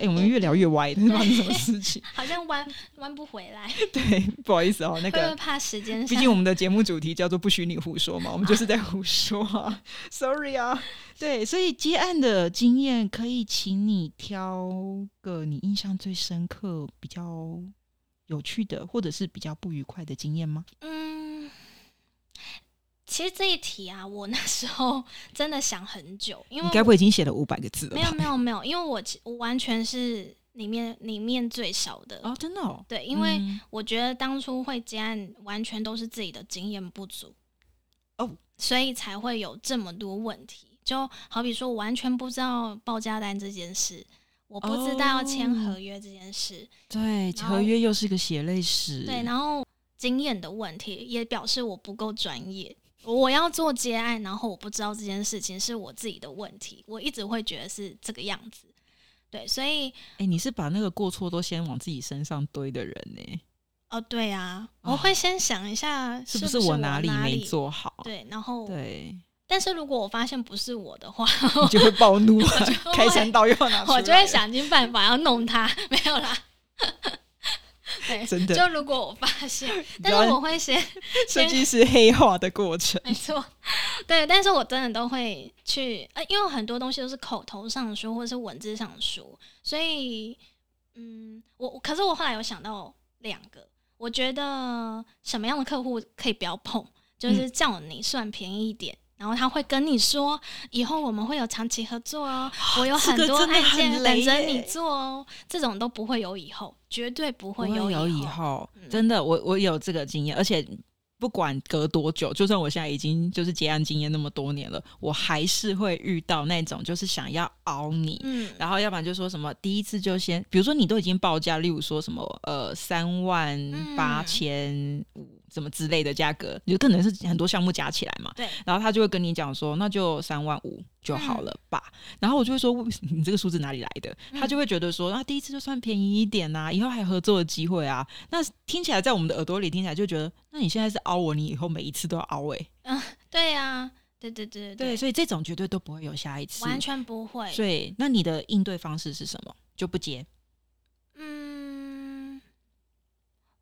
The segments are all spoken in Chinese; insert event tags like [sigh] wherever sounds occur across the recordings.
哎、我们越聊越歪，发生什么事情？[laughs] 好像弯弯不回来，[laughs] 对，不好意思哦，那个。怕时间毕？竟我们的节目主题叫做“不许你胡说”嘛，我们就是在胡说啊，sorry 啊。对，所以接案的经验，可以请你挑个你印象最深刻、比较有趣的，或者是比较不愉快的经验吗？嗯，其实这一题啊，我那时候 [laughs] 真的想很久，因为你该不会已经写了五百个字了吧？没有没有没有，因为我我完全是里面里面最少的。哦，真的哦。对，因为嗯我觉得当初会接案，完全都是自己的经验不足哦，所以才会有这么多问题。就好比说，我完全不知道报价单这件事，我不知道要签哦合约这件事，对，合约又是个血泪史。对，然后经验的问题也表示我不够专业。我要做接案，然后我不知道这件事情是我自己的问题，我一直会觉得是这个样子。对，所以哎、你是把那个过错都先往自己身上堆的人呢、哦，对啊，哦我会先想一下是不我是我哪里没做好？对，然后对，但是如果我发现不是我的话，[laughs] 你就会暴怒 [laughs] 开山刀又要拿出来我就会想尽办法要弄他，没有啦。对，真的就如果我发现，但是我会先 [laughs] 设计师黑化的过程。没错，对，但是我真的都会去，呃，因为很多东西都是口头上说或者是文字上说，所以，嗯，我可是我后来有想到两个，我觉得什么样的客户可以不要碰，就是嗯叫你算便宜一点。然后他会跟你说，以后我们会有长期合作哦，我有很多案件等着你做哦，这种都不会有以后，绝对不会有以以后。嗯真的，我我有这个经验，而且不管隔多久，就算我现在已经就是结案经验那么多年了，我还是会遇到那种就是想要熬你。嗯，然后要不然就说什么第一次就先，比如说你都已经报价，例如说什么呃三万嗯八千五什么之类的价格，有可能是很多项目加起来嘛，对，然后他就会跟你讲说，那就三万五就好了吧。然后我就会说，为你这个数字哪里来的？他就会觉得说，那、第一次就算便宜一点呐、以后还有合作的机会啊。那听起来在我们的耳朵里听起来就觉得，那你现在是凹我，你以后每一次都要凹哎、对呀、对对对对，所以这种绝对都不会有下一次。完全不会。所以，那你的应对方式是什么？就不接。嗯，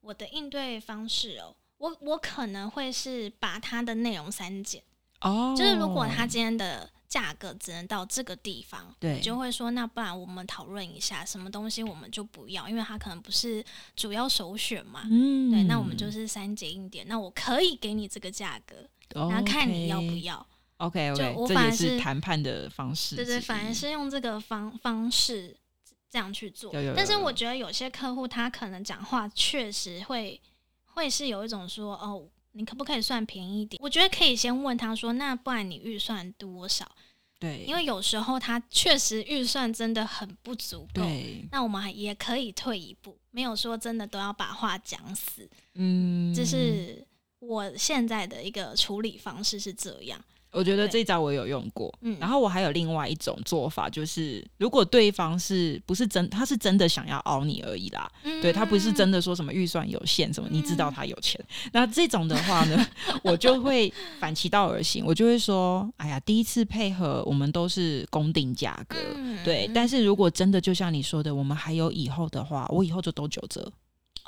我的应对方式哦，我我可能会是把它的内容删减，哦就是如果它今天的价格只能到这个地方，对就会说，那不然我们讨论一下，什么东西我们就不要，因为它可能不是主要首选嘛。嗯对，那我们就是删减一点，那我可以给你这个价格，然后看你要不要。OK 就 OK，我这也是反而是谈判的方式。对对，反而是用这个方方式这样去做有有有。但是我觉得有些客户他可能讲话确实会会是有一种说哦，你可不可以算便宜一点？我觉得可以先问他说，那不然你预算多少？对，因为有时候他确实预算真的很不足够。对，那我们还也可以退一步，没有说真的都要把话讲死。嗯，这是我现在的一个处理方式是这样。我觉得对。这招我有用过，嗯。然后我还有另外一种做法，就是如果对方是不是真，他是真的想要熬你而已啦，对他不是真的说什么预算有限什么，你知道他有钱，那这种的话呢，我就会反其道而行，我就会说，哎呀，第一次配合我们都是公定价格，嗯对，但是如果真的就像你说的，我们还有以后的话，我以后就都九折，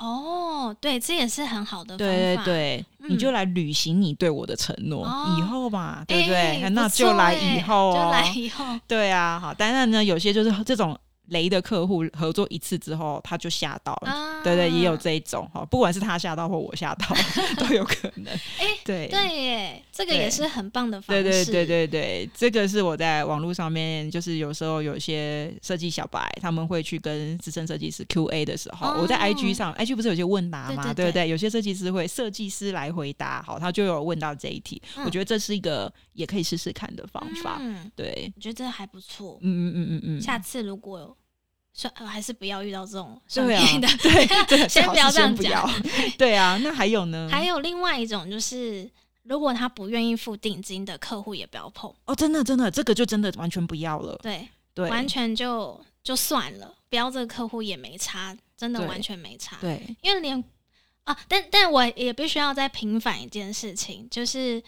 哦，对，这也是很好的方法。对对对，嗯你就来履行你对我的承诺，哦以后嘛，对不对？哎那不错就来哎以后、哦，就来以后。对啊，好，当然呢，有些就是这种雷的客户合作一次之后，他就吓到了。啊对对，也有这一种哈，不管是他吓到或我吓到，[laughs] 都有可能。哎对对耶，这个也是很棒的方式。对对对对对，这个是我在网络上面，就是有时候有些设计小白他们会去跟资深设计师 Q A 的时候，哦我在 I G 上，I G 不是有些问答吗？对对对对不对？有些设计师会设计师来回答，好，他就有问到这一题，嗯我觉得这是一个也可以试试看的方法。嗯，对，我觉得这还不错。嗯嗯嗯嗯嗯，下次如果有算，呃还是不要遇到这种算对啊便宜的。[laughs] [laughs] 对，先不要这样是先不要。对啊，那还有呢？[laughs] 还有另外一种就是，如果他不愿意付定金的客户，也不要碰。哦，真的真的，这个就真的完全不要了。对，对，完全就就算了，不要这个客户也没差，真的完全没差。对，因为连啊，但但我也必须要再平反一件事情，就是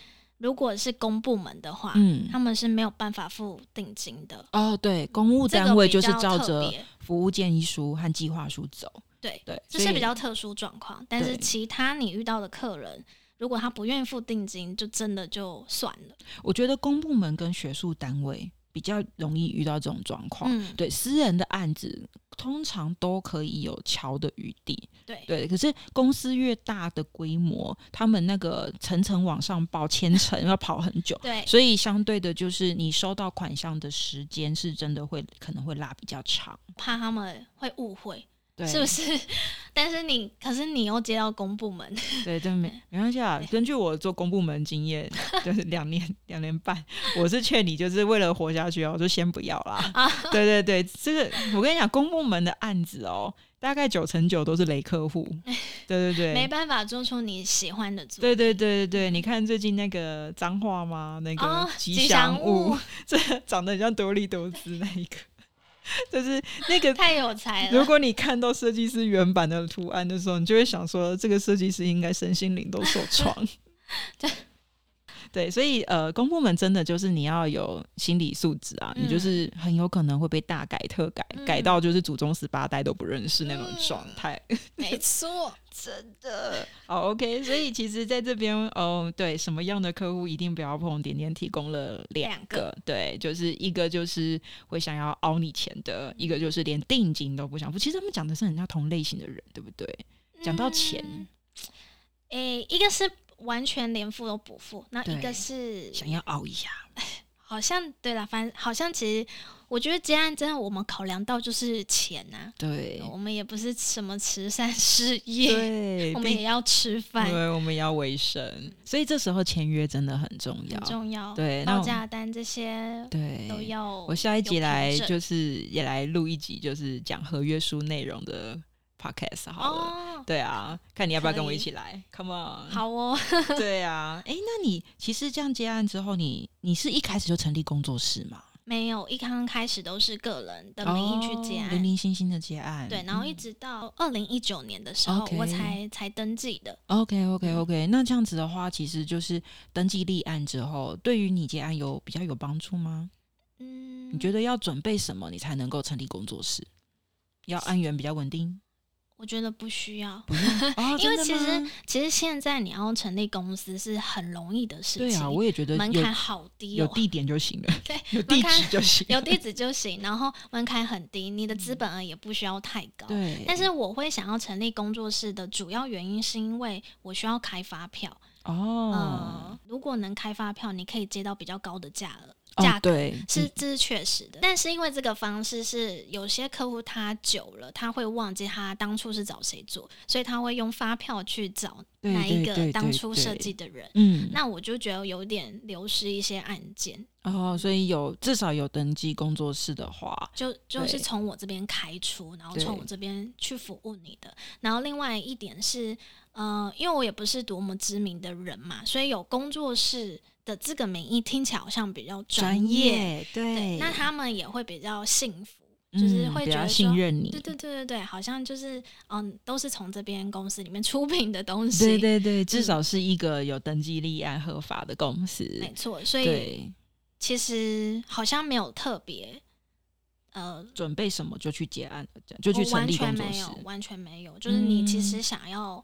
如果是公部门的话，嗯，他们是没有办法付定金的。哦，对，公务单位就是照着服务建议书和计划书走。对，对，这是比较特殊状况。但是其他你遇到的客人，如果他不愿意付定金，就真的就算了。我觉得公部门跟学术单位比较容易遇到这种状况。嗯，对，私人的案子通常都可以有瞧的余地。对对，可是公司越大的规模，他们那个层层往上报，千层要跑很久。对，所以相对的，就是你收到款项的时间是真的会可能会拉比较长，怕他们会误会，对，是不是？[laughs] 但是你，可是你又接到公部门，[laughs] 对，真没 [laughs] 没关系啊。根据我做公部门经验，就是两年两年半，我是劝你，就是为了活下去哦，就先不要啦。啊对对对，这个我跟你讲，公部门的案子哦，大概九成九都是雷客户。对对对。没办法做出你喜欢的作对对对对对，你看最近那个脏话吗？那个哦吉吉祥祥物，物这长得很像多利多姿那一个，[laughs] 就是那个太有才了。如果你看到设计师原版的图案的时候，你就会想说，这个设计师应该身心灵都受创。对 [laughs] 对，所以呃，公部门真的就是你要有心理素质啊，你就是很有可能会被大改特改，嗯。改到就是祖宗十八代都不认识那种状态。[laughs] 没错，真的。好 OK，所以其实在这边，哦，对，什么样的客户一定不要碰，点点提供了两两个，对，就是一个就是会想要凹你钱的，一个就是连定金都不想付。其实他们讲的是很像同类型的人，对不对？讲到钱，嗯。诶、一个是完全连付都不付，那一个是想要熬一下，[laughs] 好像对了，反正好像其实我觉得接案真的我们考量到就是钱呐、对我们也不是什么慈善事业，对，我们也要吃饭，对，我们也要维生，所以这时候签约真的很重要很。重要。对，报价单这些对都要。我下一集来就是也来录一集，就是讲合约书内容的 podcast 好了。哦，对啊，看你要不要跟我一起来？Come on！好哦，[laughs] 对啊，哎，那你其实这样接案之后，你你是一开始就成立工作室吗？没有，一刚开始都是个人的名义去接哦案，零零星星的接案。对，然后一嗯直到二零一九年的时候我才才登记的。OK OK OK，那这样子的话，其实就是登记立案之后，对于你接案有比较有帮助吗？嗯，你觉得要准备什么，你才能够成立工作室？要案源比较稳定，我觉得不需要，[laughs] 因为其实其实现在你要成立公司是很容易的事情，对啊，我也觉得门槛好低哦，有地点就行了，[laughs] 对，有地址就行，有地址就行，然后门槛很低，你的资本额也不需要太高。对，但是我会想要成立工作室的主要原因，是因为我需要开发票。哦呃，如果能开发票，你可以接到比较高的价额。哦价格对是，这是确实的，但是因为这个方式是有些客户他久了，他会忘记他当初是找谁做，所以他会用发票去找对哪一个当初设计。的人。嗯，那我就觉得有点流失一些案件，哦，所以有至少有登记工作室的话，就就是从我这边开出，然后从我这边去服务你的。然后另外一点是，呃，因为我也不是多么知名的人嘛，所以有工作室的这个名义听起来好像比较专业。对对，那他们也会比较幸福，就是嗯比较会觉得说信任你，对对对对对，好像就是嗯，都是从这边公司里面 [laughs] 出品的东西，对对对，至嗯少是一个有登记立案合法的公司，没错。所以，其实好像没有特别，呃，准备什么就去结案，就去成立工作室全没有，，完全没有。就是你其实嗯想要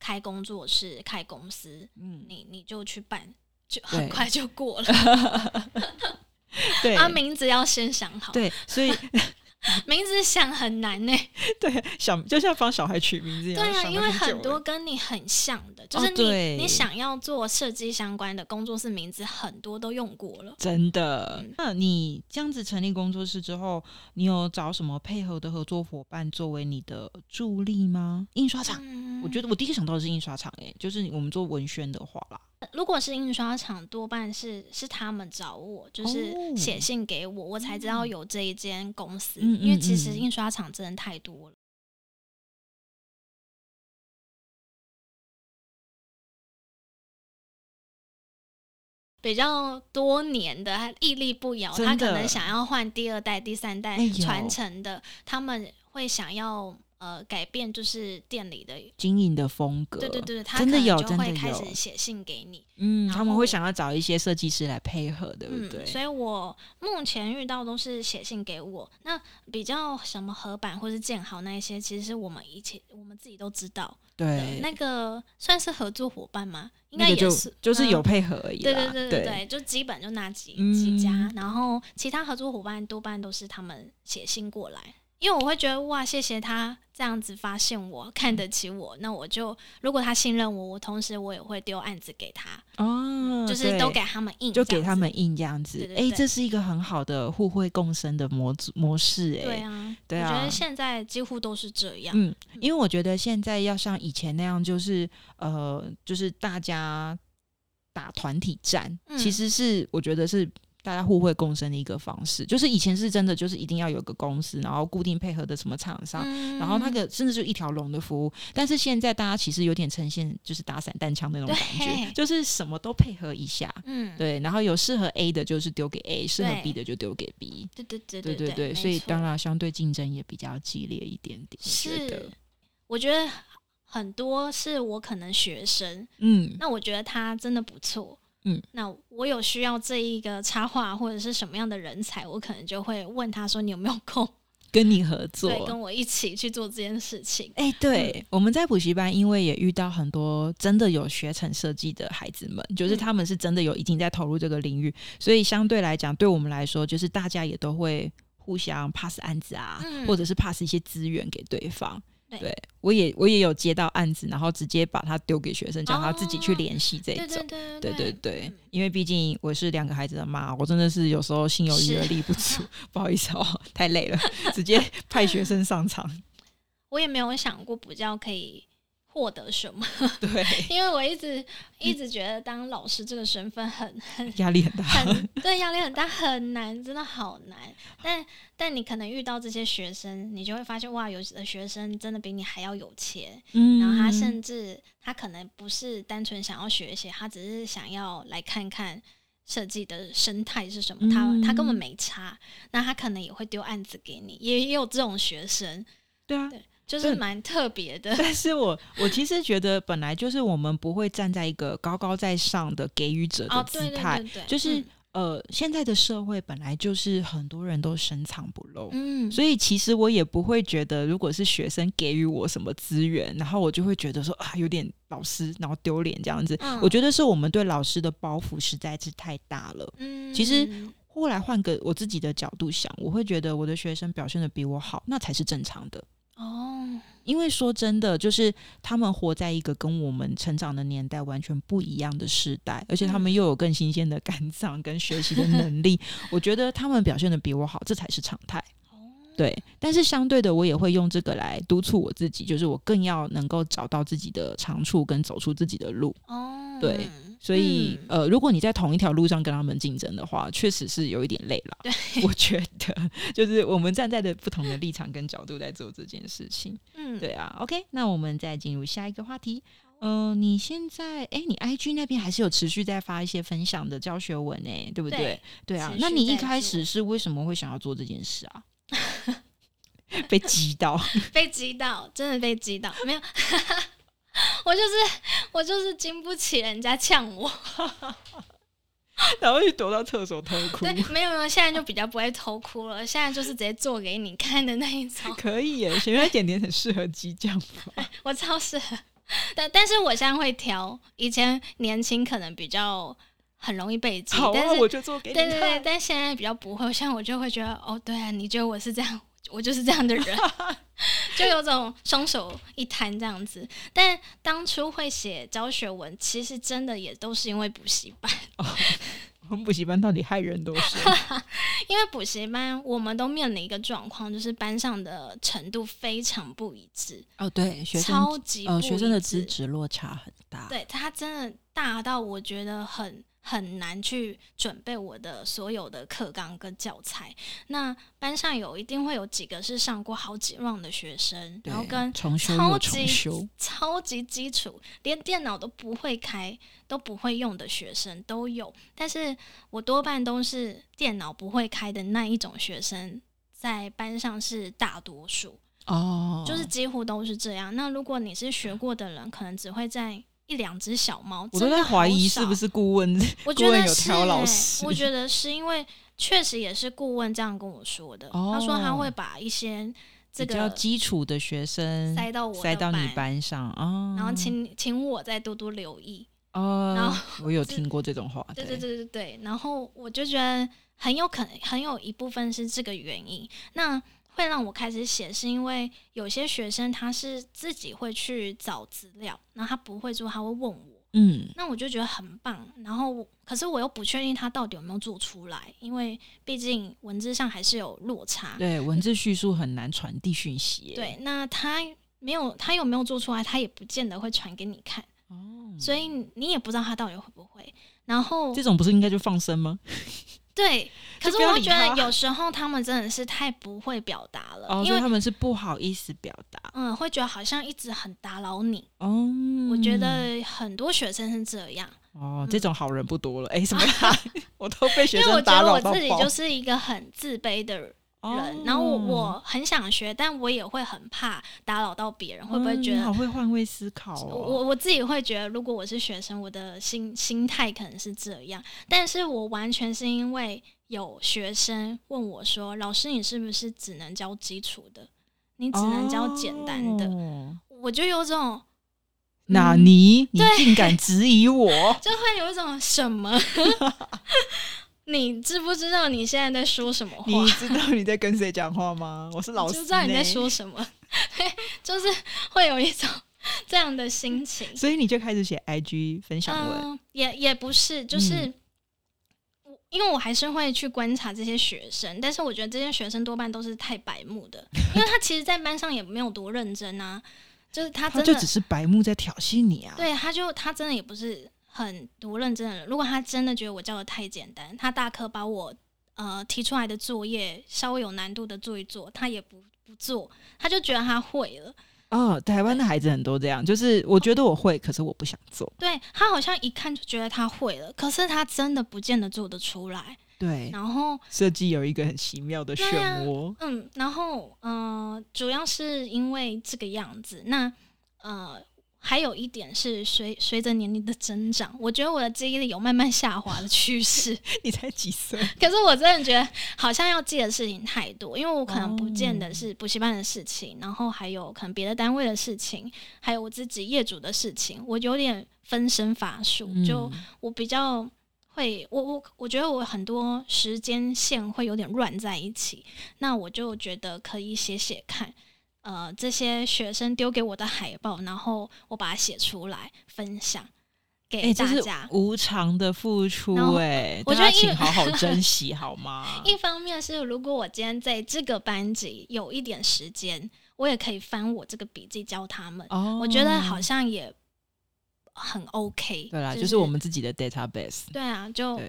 开工作室、开公司，嗯，你你就去办，就很快就过了。[laughs] 对啊，名字要先想好，对，所以 [laughs] 名字想很难呢。[laughs] 对想就像帮小孩取名字一样，对啊，因为很多跟你很像的，就哦是你、对你想要做设计相关的工作室名字，很多都用过了。真的嗯。那你这样子成立工作室之后，你有找什么配合的合作伙伴作为你的助力吗？印刷厂，嗯我觉得我第一个想到的是印刷厂，哎，就是我们做文宣的话啦，如果是印刷厂，多半是是他们找我，就是哦写信给我，我才知道有这一间公司。因为其实嗯印刷厂真的太多了。比较多年的，他屹立不摇，他可能想要换第二代、第三代传承的，他们会想要呃改变就是店里的经营的风格，对对对，他真的有就真的会开有始写信给你，嗯，他们会想要找一些设计师来配合，对不对？嗯，所以我目前遇到都是写信给我。那比较什么合板或是建好那一些，其实是我们以前我们自己都知道的。对，那个算是合作伙伴吗？应该也是，就是有嗯配合而已对啦。对对对对，就基本就那几、嗯几家，然后其他合作伙伴多半都是他们写信过来，因为我会觉得哇，谢谢他这样子发现我，看得起我，那我就如果他信任我，我同时我也会丢案子给他，哦，就是都给他们印，就给他们印这样子哎，对这是一个很好的互惠共生的模组模式，哎，对啊，对啊我觉得现在几乎都是这样。嗯，因为我觉得现在要像以前那样，就是呃，就是大家打团体战，嗯其实是我觉得是大家互惠共生的一个方式。就是以前是真的，就是一定要有个公司，然后固定配合的什么厂商。嗯然后那个甚至就一条龙的服务，但是现在大家其实有点呈现就是打散弹枪那种感觉，就是什么都配合一下，嗯，对，然后有适合 A 的，就是丢给 A；适合 B 的就丢给 B。对对对对对对，所以当然然相对竞争也比较激烈一点点。是，我觉得很多是我可能学生，嗯，那我觉得他真的不错。嗯，那我有需要这一个插画或者是什么样的人才，我可能就会问他说：“你有没有空？[laughs] 跟你合作，对，跟我一起去做这件事情。哎、对，我们在补习班，因为也遇到很多真的有学成设计的孩子们，就是嗯他们是真的有已经在投入这个领域，所以相对来讲，对我们来说，就是大家也都会互相 pass 案子啊，嗯或者是 pass 一些资源给对方。对我也我也有接到案子，然后直接把它丢给学生，叫他自己去哦联系这对种。对对对对对对嗯，因为毕竟我是两个孩子的妈，我真的是有时候心有余而力不足，[laughs] 不好意思哦，太累了，[laughs] 直接派学生上场。我也没有想过补教可以获得什么，[laughs] 对，[laughs] 因为我一直一直觉得当老师这个身份很很压力很大。很对，压力很大，很难，真的好难。但但你可能遇到这些学生，你就会发现，哇，有的学生真的比你还要有钱，嗯然后他甚至他可能不是单纯想要学习，他只是想要来看看。设计的生态是什么？他他根本嗯没差，那他可能也会丢案子给你，也也有这种学生，对啊，对就是蛮特别的。但是我我其实觉得本来就是我们不会站在一个高高在上的给予者的哦，对对姿态，就是、呃，现在的社会本来就是很多人都深藏不露。嗯，嗯所以其实我也不会觉得，如果是学生给予我什么资源，然后我就会觉得说啊，有点老师然后丢脸这样子。嗯我觉得是我们对老师的包袱实在是太大了。嗯其实后来换个我自己的角度想，我会觉得我的学生表现的比我好，那才是正常的。哦，因为说真的，就是他们活在一个跟我们成长的年代完全不一样的时代，而且他们又有更新鲜的肝脏跟学习的能力，[laughs] 我觉得他们表现的比我好，这才是常态。哦对，但是相对的，我也会用这个来督促我自己，就是我更要能够找到自己的长处，跟走出自己的路。哦，对所以，嗯呃，如果你在同一条路上跟他们竞争的话，确实是有一点累了。对，我觉得就是我们站在的不同的立场跟角度在做这件事情。嗯，对啊，OK，那我们再进入下一个话题。呃，你现在哎，你 IG 那边还是有持续在发一些分享的教学文哎，对不对？对对啊，那你一开始是为什么会想要做这件事啊？[laughs] 被激到，[laughs] 被击到，真的被击到，没有，[laughs] 我就是我就是经不起人家呛我，[laughs] 然后就躲到厕所偷哭。对，没有没有，现在就比较不会偷哭了，现在就是直接做给你看的那一种，[laughs] 可以耶，原来点点很适合激将法。我超适合，但但是我现在会挑，以前年轻可能比较很容易被激，好啊，但是我就做给你对对对，但现在比较不会，像我就会觉得，哦，对啊，你觉得我是这样，我就是这样的人，[laughs] 就有种双手一摊这样子。但当初会写教学文，其实真的也都是因为补习班，我们 [laughs] 补习班到底害人多深？[laughs] 因为补习班我们都面临一个状况，就是班上的程度非常不一致，哦，对，学生超级不呃学生的一致资质落差很大。对他真的大到我觉得很很难去准备我的所有的课纲跟教材。那班上有一定会有几个是上过好几 round 的学生，然后跟超级超级基础，连电脑都不会开、都不会用的学生都有。但是我多半都是电脑不会开的那一种学生，在班上是大多数。哦，就是几乎都是这样。那如果你是学过的人，可能只会在一两只小猫。我都在怀疑是不是顾问，我觉得是、挑老师。我觉得是因为确实也是顾问这样跟我说的。他说他会把一些这个基础的学生塞到我塞到你班上啊，然后请请我再多多留意。哦，然后我有听过这种话。[laughs] 对对对对对，然后我就觉得很有可能，很有一部分是这个原因。那会让我开始写，是因为有些学生他是自己会去找资料，然后他不会做，他会问我。嗯，那我就觉得很棒。然后，可是我又不确定他到底有没有做出来，因为毕竟文字上还是有落差。对，文字叙述很难传递讯息。对，那他没有，他有没有做出来，他也不见得会传给你看。哦，所以你也不知道他到底会不会。然后这种不是应该就放生吗？对，可是我觉得有时候他们真的是太不会表达了，因为他们是不好意思表达，嗯，会觉得好像一直很打扰你。哦，我觉得很多学生是这样。哦，这种好人不多了。哎，什么？[laughs] [laughs] 我都被学生打扰到。我自己就是一个很自卑的然后我我很想学，但我也会很怕打扰到别人，会不会觉得好会换位思考？我我自己会觉得，如果我是学生，我的心心态可能是这样，但是我完全是因为有学生问我说：“老师，你是不是只能教基础的？你只能教简单的？”我就有种，那你你竟敢质疑我，[laughs] 就会有一种什么？[laughs] 你知不知道你现在在说什么话？你知道你在跟谁讲话吗？我是老师，知道你在说什么，[laughs] 就是会有一种 [laughs] 这样的心情，所以你就开始写 IG 分享文，也也不是，就是我因为我还是会去观察这些学生，但是我觉得这些学生多半都是太白目的，因为他其实，在班上也没有多认真啊，就是他真的就只是白目在挑衅你啊，对，他就他真的也不是。很多认真的人，如果他真的觉得我教的太简单，他大可把我呃提出来的作业稍微有难度的做一做，他也不不做，他就觉得他会了。哦，台湾的孩子很多这样，就是我觉得我会，可是我不想做。对他好像一看就觉得他会了，可是他真的不见得做得出来。对，然后设计有一个很奇妙的漩涡。嗯，然后嗯，主要是因为这个样子，那呃。还有一点是随随着年龄的增长，我觉得我的记忆力有慢慢下滑的趋势。[laughs] 你才几岁？[laughs] 可是我真的觉得好像要记的事情太多，因为我可能不见得是补习班的事情，然后还有可能别的单位的事情，还有我自己业主的事情，我有点分身乏术。就我比较会，我我我觉得我很多时间线会有点乱在一起，那我就觉得可以写写看。呃，这些学生丢给我的海报，然后我把它写出来分享给大家。无偿的付出，哎，我觉得请好好珍惜 [laughs] 好吗？一方面是，如果我今天在这个班级有一点时间，我也可以翻我这个笔记教他们。哦，我觉得好像也很 OK。对啦，就是我们自己的 database。对啊，就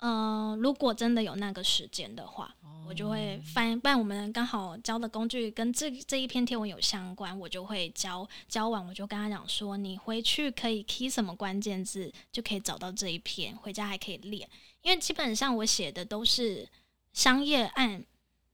嗯，如果真的有那个时间的话。我就会翻，不然我们刚好教的工具跟这这一篇贴文有相关，我就会教教完，我就跟他讲说，你回去可以 key 什么关键字，就可以找到这一篇，回家还可以练。因为基本上我写的都是商业案，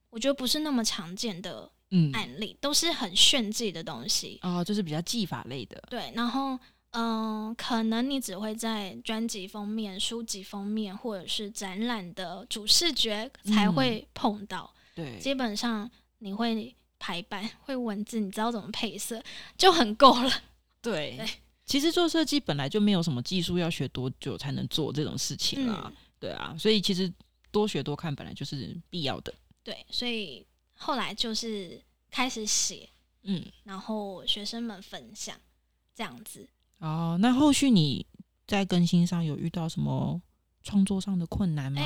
我觉得不是那么常见的案例，都是很炫技的东西哦，就是比较技法类的。对，然后。嗯，可能你只会在专辑封面、书籍封面，或者是展览的主视觉才会碰到。对，基本上你会排版、会文字，你知道怎么配色就很够了。[laughs] 对，其实做设计本来就没有什么技术要学多久才能做这种事情啦。对啊，所以其实多学多看本来就是必要的。对，所以后来就是开始写，嗯，然后学生们分享这样子。哦，那后续你在更新上有遇到什么创作上的困难吗？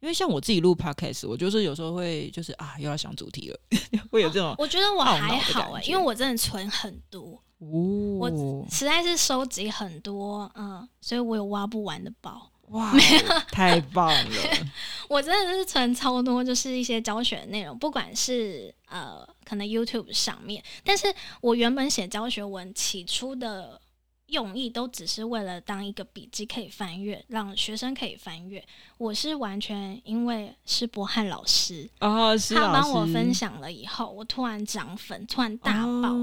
因为像我自己录 podcast，我就是有时候会就是啊，又要想主题了，[laughs] 会有这种。我觉得我还好哎，因为我真的存很多，我实在是收集很多，嗯，所以我有挖不完的宝。哇，没有太棒了！[laughs] 我真的是存超多，就是一些教学的内容，不管是呃，可能 YouTube 上面，但是我原本写教学文起初的。用意都只是为了当一个笔记可以翻阅，让学生可以翻阅。我是完全因为是博汉老师哦，他帮我分享了以后，我突然涨粉，突然大爆，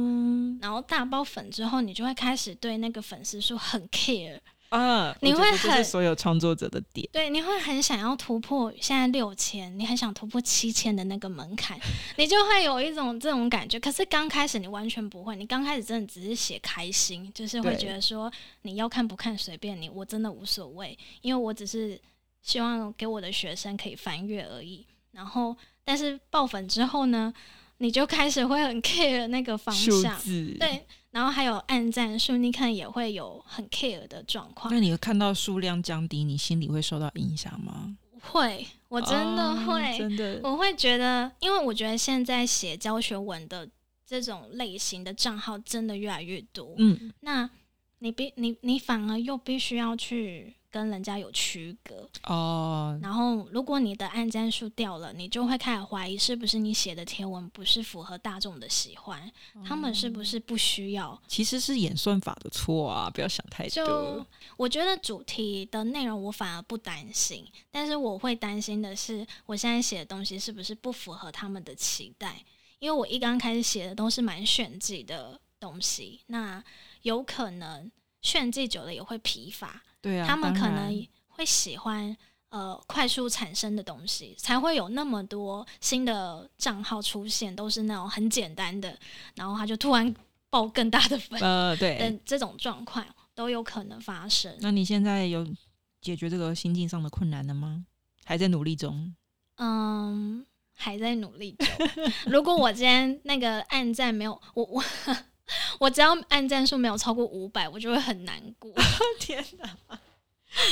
然后大爆粉之后，你就会开始对那个粉丝数很 care。啊，你会很所有创作者的点，对，你会很想要突破现在六千，你很想突破七千的那个门槛，[laughs] 你就会有一种这种感觉。可是刚开始你完全不会，你刚开始真的只是写开心，就是会觉得说你要看不看随便你，我真的无所谓，因为我只是希望给我的学生可以翻阅而已。然后，但是爆粉之后呢，你就开始会很 care 那个方向，对。然后还有暗赞数，你看也会有很 care 的状况。那你看到数量降低，你心里会受到影响吗？会，我真的会，真的，我会觉得，因为我觉得现在写教学文的这种类型的账号真的越来越多。嗯，那你必你你反而又必须要去。跟人家有区隔哦，然后如果你的按赞数掉了，你就会开始怀疑是不是你写的贴文不是符合大众的喜欢，他们是不是不需要？其实是演算法的错啊，不要想太多。就我觉得主题的内容我反而不担心，但是我会担心的是我现在写的东西是不是不符合他们的期待？因为我一刚开始写的都是蛮炫技的东西，那有可能炫技久了也会疲乏。对啊，他们可能会喜欢呃快速产生的东西，才会有那么多新的账号出现，都是那种很简单的，然后他就突然爆更大的粉，呃，[laughs] 对，等这种状况都有可能发生。那你现在有解决这个心境上的困难了吗？还在努力中？嗯，还在努力中。[laughs] 如果我今天那个暗赞没有我我。[laughs] 我只要按赞数没有超过五百，我就会很难过。[laughs] 天哪，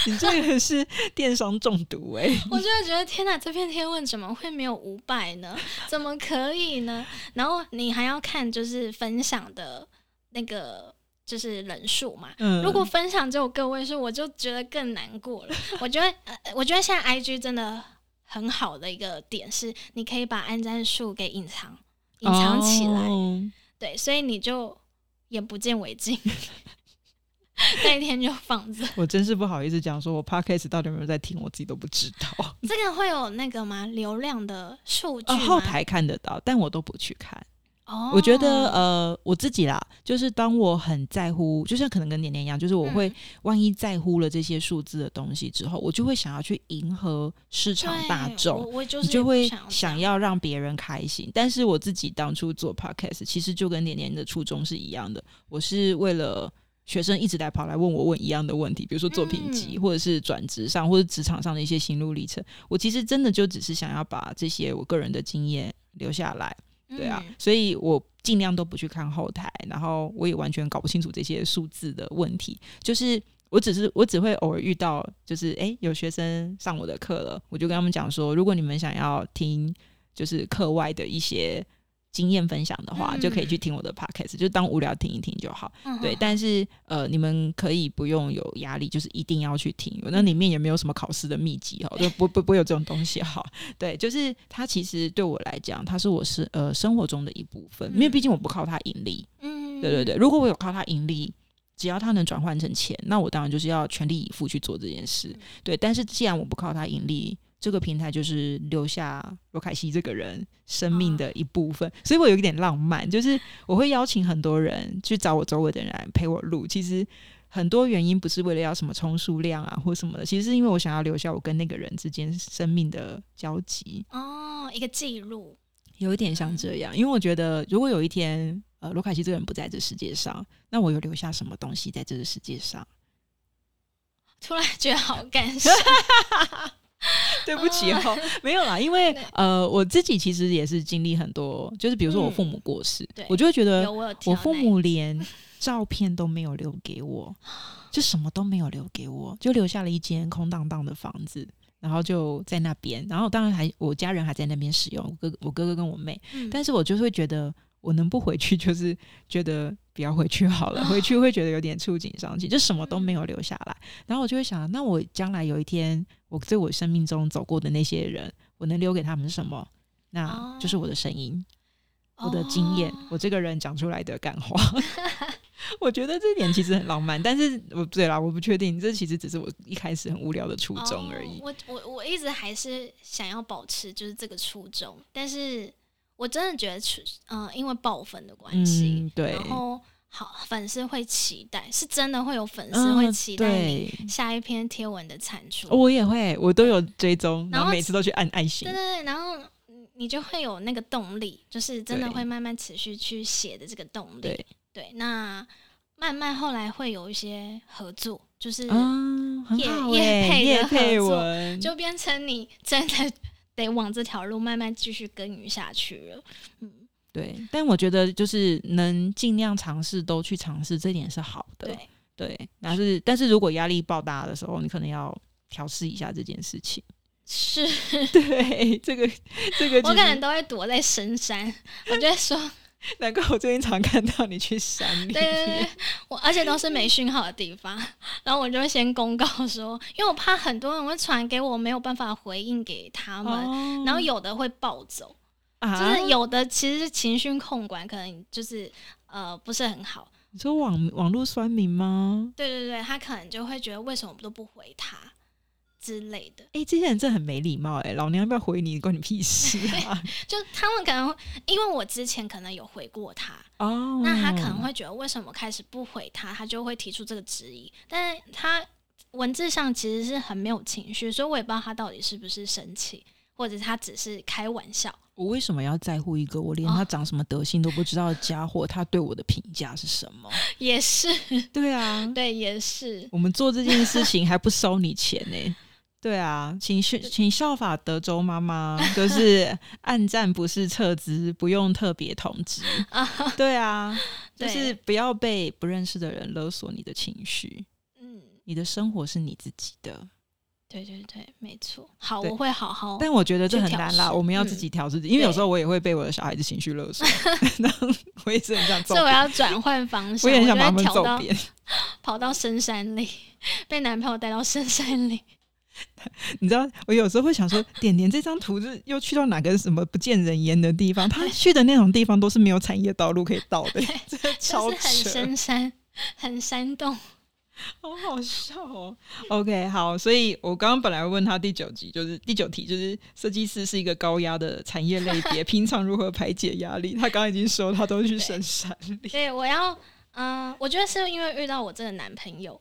你这个是电商中毒哎！[laughs] 我就会觉得天哪，这篇贴文怎么会没有五百呢？怎么可以呢？然后你还要看就是分享的那个就是人数嘛。嗯。如果分享只有个位数，我就觉得更难过了。我觉得，我觉得现在 IG 真的很好的一个点是，你可以把按赞数给隐藏，隐藏起来。对，所以你就眼不见为净，[laughs] 那一天就放着。[laughs] 我真是不好意思讲，说我 podcast 到底有没有在听，我自己都不知道。这个会有那个吗？流量的数据？后台看得到，但我都不去看。我觉得呃，我自己啦，就是当我很在乎，就像可能跟年年一样，就是我会万一在乎了这些数字的东西之后，我就会想要去迎合市场大众，你就会想要让别人开心。但是我自己当初做 podcast，其实就跟年年的初衷是一样的，我是为了学生一直在跑来问我问一样的问题，比如说作品集，或者是转职上或者职场上的一些心路历程。我其实真的就只是想要把这些我个人的经验留下来。对啊，所以我尽量都不去看后台，然后我也完全搞不清楚这些数字的问题。就是我只是我只会偶尔遇到，就是哎，有学生上我的课了，我就跟他们讲说，如果你们想要听，就是课外的一些。经验分享的话，就可以去听我的 podcast，就当无聊听一听就好。对，但是呃，你们可以不用有压力，就是一定要去听。那里面也没有什么考试的秘籍哈，就不不不会有这种东西哈。[laughs] 对，就是它其实对我来讲，它是我是呃生活中的一部分，因为毕竟我不靠它盈利。嗯，对对对。如果我有靠它盈利，只要它能转换成钱，那我当然就是要全力以赴去做这件事。对，但是既然我不靠它盈利。这个平台就是留下罗凯西这个人生命的一部分，所以我有一点浪漫，就是我会邀请很多人去找我周围的人来陪我录。其实很多原因不是为了要什么充数量啊或什么的，其实是因为我想要留下我跟那个人之间生命的交集哦，一个记录，有一点像这样。因为我觉得，如果有一天呃罗凯西这个人不在这世界上，那我有留下什么东西在这个世界上？突然觉得好感伤。[laughs] [laughs] 对不起哦，没有啦，因为 [laughs] 呃，我自己其实也是经历很多，就是比如说我父母过世，我就会觉得我父母连照片都没有留给我，就什么都没有留给我，就留下了一间空荡荡的房子，然后就在那边，然后当然还我家人还在那边使用，我哥我哥哥跟我妹，但是我就会觉得。我能不回去，就是觉得不要回去好了。回去会觉得有点触景伤情，就什么都没有留下来。然后我就会想，那我将来有一天，我在我生命中走过的那些人，我能留给他们什么？那就是我的声音，我的经验，我这个人讲出来的感话。[laughs] 我觉得这点其实很浪漫，但是我对啦，我不确定，这其实只是我一开始很无聊的初衷而已。我我我一直还是想要保持就是这个初衷，但是我真的觉得，嗯，因为爆粉的关系，对，然后好粉丝会期待，是真的会有粉丝会期待你下一篇贴文的产出。我也会，我都有追踪，然后每次都去按爱心。对对对，然后你就会有那个动力，就是真的会慢慢持续去写的这个动力。对，那慢慢后来会有一些合作，就是叶叶配的合作，就变成你真的得往这条路慢慢继续耕耘下去了。嗯，对。但我觉得就是能尽量尝试都去尝试，这点是好的。对对，但是但是如果压力爆大的时候，你可能要调试一下这件事情。是，[laughs] 对，这个这个我可能都会躲在深山，我就会说。难怪我最近常看到你去山里。对对对，我而且都是没讯号的地方，然后我就会先公告说，因为我怕很多人会传给我，没有办法回应给他们，然后有的会暴走，就是有的其实是情绪控管，可能就是呃不是很好。你说网网络酸民吗？对对对，他可能就会觉得为什么都不回他。之类的，哎，这些人真的很没礼貌，哎，老娘要不要回你，关你屁事啊！[laughs] 就他们可能因为我之前可能有回过他，哦，那他可能会觉得为什么开始不回他，他就会提出这个质疑。但是他文字上其实是很没有情绪，所以我也不知道他到底是不是生气，或者他只是开玩笑。我为什么要在乎一个我连他长什么德性都不知道的家伙？他对我的评价是什么？[laughs] 也是，对啊，对，也是。我们做这件事情还不收你钱呢。对啊，请学，请效法德州妈妈，就是 [laughs] 暗赞不是撤资，不用特别通知。[laughs] 对啊，就是不要被不认识的人勒索你的情绪。嗯，你的生活是你自己的。对对对，没错。好，我会好好。但我觉得这很难啦，我们要自己调自己，因为有时候我也会被我的小孩子情绪勒索，[laughs] 然后我也是很想，所以我要转换方向，我也想把他们走遍，跑到深山里，被男朋友带到深山里。[laughs] 你知道，我有时候会想说，点点这张图是又去到哪个什么不见人烟的地方？他去的那种地方都是没有产业道路可以到的，[laughs] 超很深 [laughs] 山、很山洞，好好笑哦。OK，好，所以我刚刚本来问他第九集，就是第九题，就是设计师是一个高压的产业类别，平常如何排解压力？他刚刚已经说他都去深山里。对，我要，嗯，我觉得是因为遇到我这个男朋友。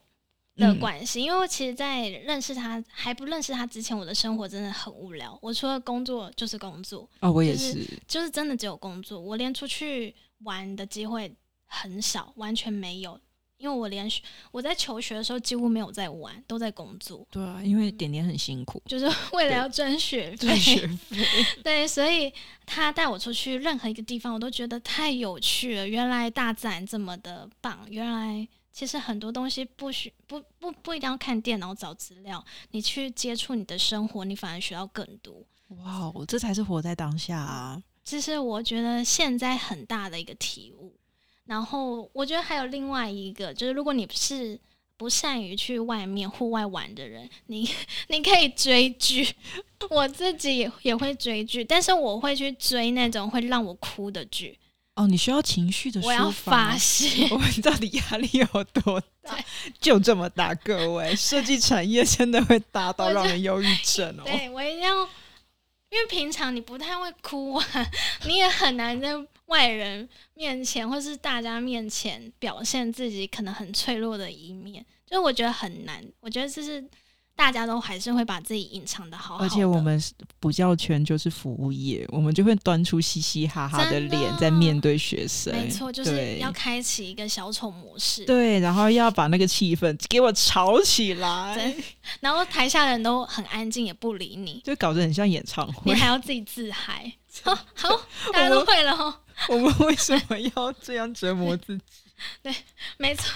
的关系，因为我其实，在认识他还不认识他之前，我的生活真的很无聊。我除了工作就是工作啊，我也是，就是真的只有工作，我连出去玩的机会很少，完全没有。因为我连我在求学的时候几乎没有在玩，都在工作。对啊，因为点点很辛苦，就是 [laughs] 为了要赚学 [laughs] 费。赚学费。对，所以他带我出去任何一个地方，我都觉得太有趣了。原来大自然这么的棒，原来。其实很多东西不需不不不一定要看电脑找资料，你去接触你的生活，你反而学到更多。哇，这才是活在当下啊！这是我觉得现在很大的一个体悟。然后我觉得还有另外一个，就是如果你是不善于去外面户外玩的人，你你可以追剧。我自己也也会追剧，但是我会去追那种会让我哭的剧。哦，你需要情绪的抒发，[laughs] 我们到底压力有多大？就这么大，各位，设计产业真的会大到让人忧郁症哦。对我一定要，因为平常你不太会哭啊，[laughs] 你也很难在外人面前或是大家面前表现自己可能很脆弱的一面，就我觉得很难。我觉得这是。大家都还是会把自己隐藏的好，而且我们补教圈就是服务业，我们就会端出嘻嘻哈哈的脸在面对学生，没错，就是要开启一个小丑模式，对，然后要把那个气氛给我吵起来，然后台下人都很安静，也不理你，就搞得很像演唱会，你还要自己自嗨，[laughs] 好，大家都会了哈。[laughs] 我们为什么要这样折磨自己？[laughs] 对，没错。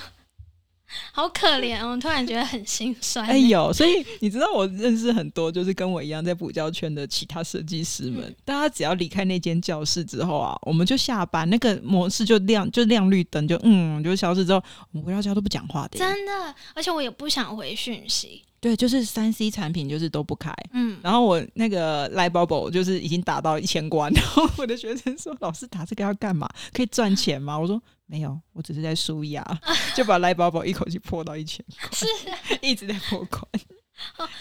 好可怜哦！突然觉得很心酸。哎呦，所以你知道我认识很多就是跟我一样在补教圈的其他设计师们，大家只要离开那间教室之后啊，我们就下班，那个模式就亮，就亮绿灯，就嗯，就消失之后，我们回到家都不讲话的。真的，而且我也不想回讯息。对，就是三 C 产品就是都不开。嗯，然后我那个 Light Bubble 就是已经打到一千关，[laughs] 然后我的学生说：“老师打这个要干嘛？可以赚钱吗？”我说：“没有，我只是在舒压，就把 Light Bubble 一口气破到一千关，是一直在破关。[laughs] ”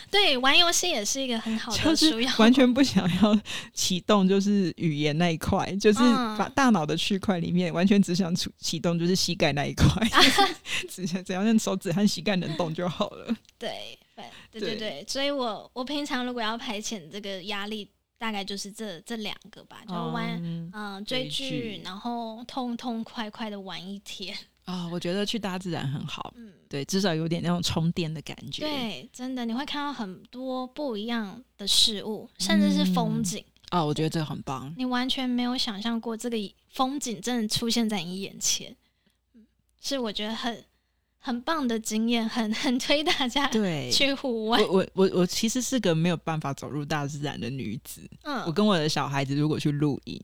对，玩游戏也是一个很好的就是完全不想要启动，就是语言那一块，就是嗯把大脑的区块里面完全只想启启动，就是膝盖那一块，[laughs] 只想只要用手指和膝盖能动就好了。对，对。对对所以我我平常如果要排遣这个压力，大概就是这这两个吧，就玩嗯嗯、追追剧剧，然后痛痛快快的玩一天，啊、我觉得去大自然很好，嗯。对，至少有点那种充电的感觉。对，真的你会看到很多不一样的事物，甚至是风嗯景，哦，我觉得这很棒。你完全没有想象过这个风景真的出现在你眼前，嗯是我觉得很很棒的经验，很 [laughs] 很推大家对，去户外我。我我我其实是个没有办法走入大自然的女子。嗯我嗯，跟我的小孩子如果去露营，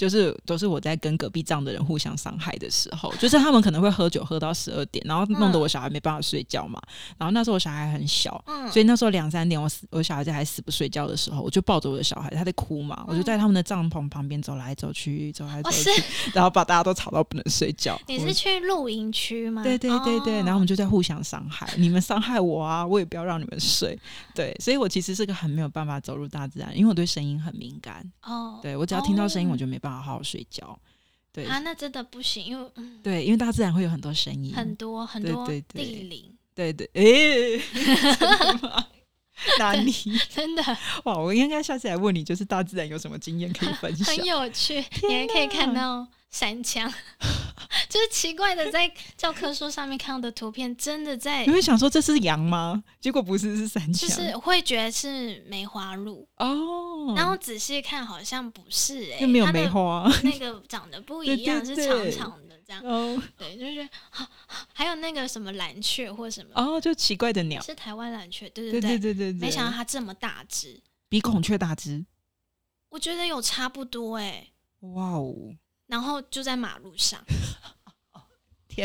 就是都是我在跟隔壁这样的人互相伤害的时候，就是他们可能会喝酒喝到十二点，然后弄得我小孩没办法睡觉嘛。然后那时候我小孩很小，嗯所以那时候两三点我死我小孩子还死不睡觉的时候，我就抱着我的小孩，他在哭嘛，我就在他们的帐篷旁边走来走去，走来走哦去，[laughs] 然后把大家都吵到不能睡觉。你是去露营区吗？对对对对，然后我哦们就在互相伤害，你们伤害我啊，我也不要让你们睡。对，所以我其实是个很没有办法走入大自然，因为我对声音很敏感。哦，对我只要听到声音，哦我就没办法好好睡觉。对、啊，那真的不行，因为嗯对，因为大自然会有很多声音，很多很多对对对地灵，对对，诶、[laughs] 哪里？真的哇，我应该下次来问你，就是大自然有什么经验可以分享？很有趣，你还可以看到山枪，就是奇怪的，在教科书上面看到的图片，真的在你会想说这是羊吗？结果不是，是山就。是会觉得是梅花鹿，哦，然后仔细看好像不是哎、又没有梅花。那个长得不一样，对是长长的这样，哦对，就是好还有那个什么蓝雀或什么，哦，就奇怪的鸟。是台湾蓝雀，对对对对对对对，没想到它这么大只，比孔雀大只。我觉得有差不多哎、哇哦，然后就在马路上，[laughs]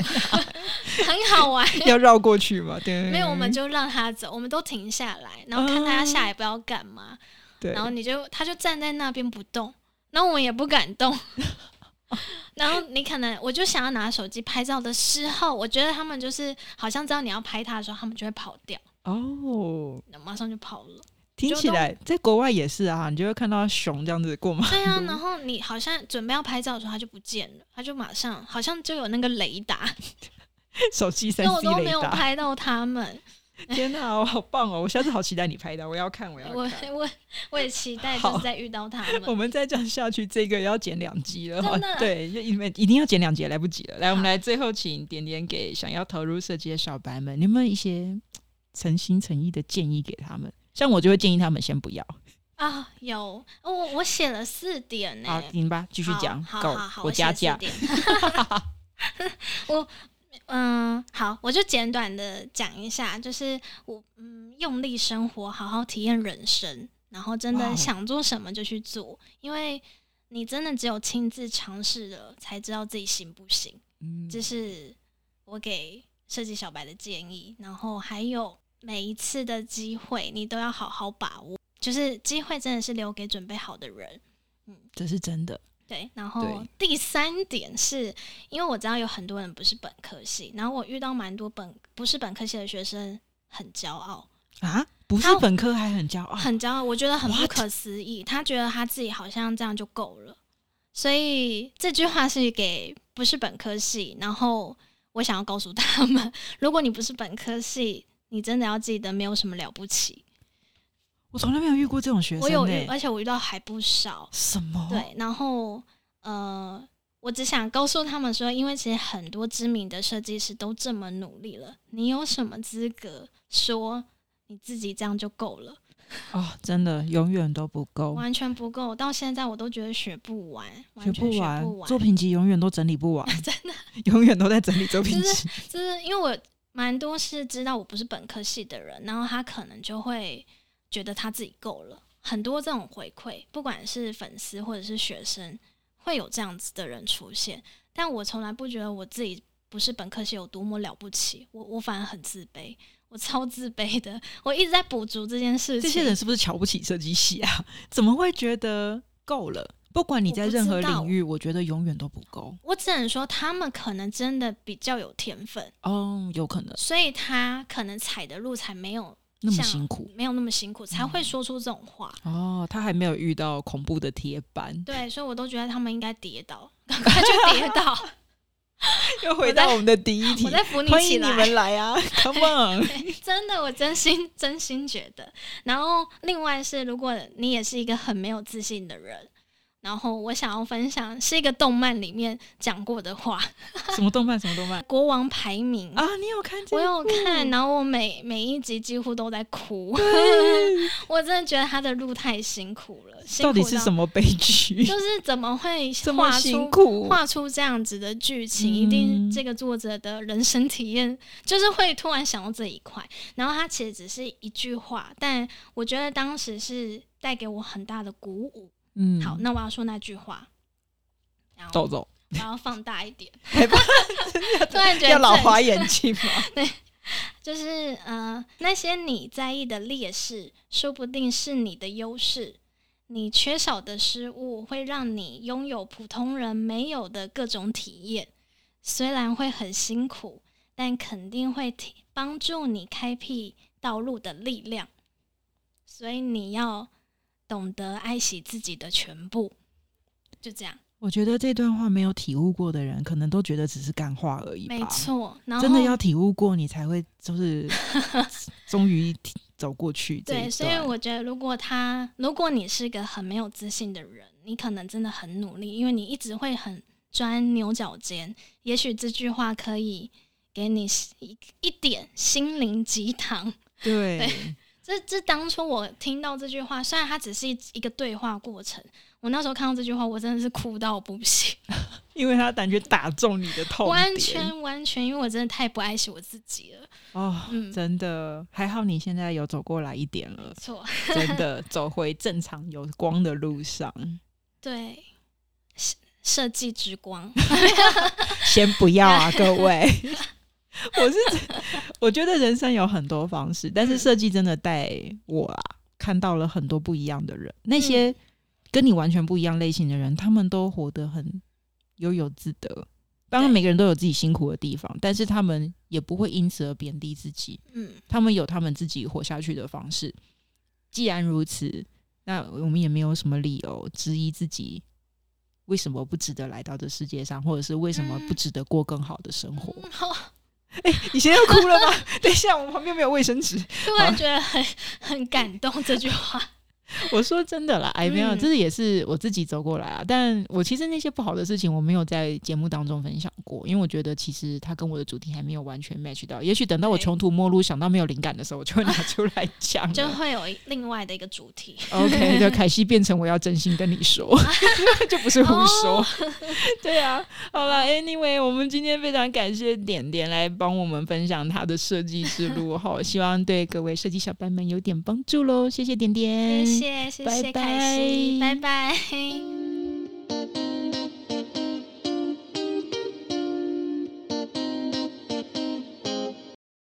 [laughs] 很好玩。[laughs] 要绕过去嘛？对，没有，我们就让他走，我们都停下来，然后看他哦下一步要干嘛。对，然后你就他就站在那边不动，然后我们也不敢动。[laughs] 然后你可能我就想要拿手机拍照的时候，我觉得他们就是好像知道你要拍他的时候，他们就会跑掉，哦，那马上就跑了。听起来在国外也是啊，你就会看到熊这样子过马路。对啊，然后你好像准备要拍照的时候，它就不见了，它就马上好像就有那个雷达，[laughs] 手机三但我都没有。拍到他们。[laughs] 天哪，我好棒哦！我下次好期待你拍的，我要看，我要我看。我我也期待就是再遇到他们 [laughs] 我们。再这样下去，这个要剪两集了。对，就因为一定要剪两集，来不及了。来，我们来最后请点点给想要投入设计的小白们，你有没有一些诚心诚意的建议给他们？像我就会建议他们先不要。啊，有我我写了四点呢、好，听吧，继续讲。好 Go，好好，我加价。我 [laughs] 嗯，好，我就简短的讲一下，就是我嗯，用力生活，好好体验人生，然后真的想做什么就去做，因为你真的只有亲自尝试了，才知道自己行不行。嗯这是我给设计小白的建议。然后还有每一次的机会，你都要好好把握。就是机会真的是留给准备好的人。嗯这是真的。对，然后第三点是因为我知道有很多人不是本科系，然后我遇到蛮多本不是本科系的学生很骄傲，啊，不是本科还很骄傲，很骄傲，我觉得很不？可思议。他觉得他自己好像这样就够了，所以这句话是给不是本科系。然后我想要告诉他们，如果你不是本科系，你真的要记得没有什么了不起。我从来没有遇过这种学生、欸。我有遇，而且我遇到还不少。什么？对，然后呃，我只想告诉他们说，因为其实很多知名的设计师都这么努力了，你有什么资格说你自己这样就够了？哦，真的永远都不够，完全不够。到现在我都觉得学不完，完学全学不完，作品集永远都整理不完，[laughs] 真的，永远都在整理作品就集。就是因为我蛮多是知道我不是本科系的人，然后他可能就会觉得他自己够了。很多这种回馈，不管是粉丝或者是学生，会有这样子的人出现。但我从来不觉得我自己不是本科系有多么了不起，我我反而很自卑。我超自卑的，[laughs] 我一直在补足这件事情。这些人是不是瞧不起设计系啊？[laughs] 怎么会觉得够了？不管你在任何领域，我觉得永远都不够。我只能说，他们可能真的比较有天分哦，有可能。所以他可能踩的路才没有那么辛苦，没有那么辛苦，才会说出这种话。哦，他还没有遇到恐怖的铁板。对，所以我都觉得他们应该跌倒，[laughs] 赶快就跌倒。[laughs] 又回到我们的第一题，我在扶你欢迎你们来啊！[laughs] Come on，真的，我真心真心觉得。然后，另外是，如果你也是一个很没有自信的人。然后我想要分享是一个动漫里面讲过的话。[laughs] 什么动漫？什么动漫？国王排名啊！你有看？我有看。然后我每每一集几乎都在哭。[laughs] 我真的觉得他的路太辛苦了。到底是什么悲剧？就是怎么会画出画出这样子的剧情？一定这个作者的人生体验就是会突然想到这一块。然后他其实只是一句话，但我觉得当时是带给我很大的鼓舞。嗯，好，那我要说那句话，走走，我要放大一点，[laughs] 突然觉得要老花眼镜吗？[laughs] 对，就是呃，那些你在意的劣势，说不定是你的优势。你缺少的失误，会让你拥有普通人没有的各种体验。虽然会很辛苦，但肯定会帮助你开辟道路的力量。所以你要。懂得爱惜自己的全部，就这样。我觉得这段话没有体悟过的人，可能都觉得只是干话而已。没错，真的要体悟过，你才会就是 [laughs] 终于走过去。对，所以我觉得，如果他，如果你是个很没有自信的人，你可能真的很努力，因为你一直会很钻牛角尖。也许这句话可以给你一一点心灵鸡汤。对。这这当初我听到这句话，虽然它只是一个对话过程，我那时候看到这句话，我真的是哭到不行，[laughs] 因为他感觉打中你的痛完全完全，因为我真的太不爱惜我自己了。哦，真的还好，你现在有走过来一点了，错，真的 [laughs] 走回正常有光的路上。对，设设计之光，[laughs] 先不要啊，各位。[laughs] 我是我觉得人生有很多方式，但是设计真的带我啊看到了很多不一样的人。那些跟你完全不一样类型的人，他们都活得很悠游自得。当然，每个人都有自己辛苦的地方，但是他们也不会因此而贬低自己。嗯，他们有他们自己活下去的方式。既然如此，那我们也没有什么理由质疑自己为什么不值得来到这世界上，或者是为什么不值得过更好的生活。哎，你现在要哭了吗？[laughs] 等一下，我们旁边没有卫生纸。[laughs] 突然觉得很很感动这句话。[laughs] 我说真的啦，哎，没有，这是也是我自己走过来啊。但我其实那些不好的事情，我没有在节目当中分享过，因为我觉得其实它跟我的主题还没有完全 match 到。也许等到我穷途末路，想到没有灵感的时候，我就会拿出来讲，就会有另外的一个主题。OK，[laughs] 就凯西变成我要真心跟你说，[laughs] 就不是胡说。对啊，好了，Anyway，我们今天非常感谢点点来帮我们分享他的设计之路，好，希望对各位设计小白们有点帮助喽。谢谢点点。谢谢谢谢开心拜拜。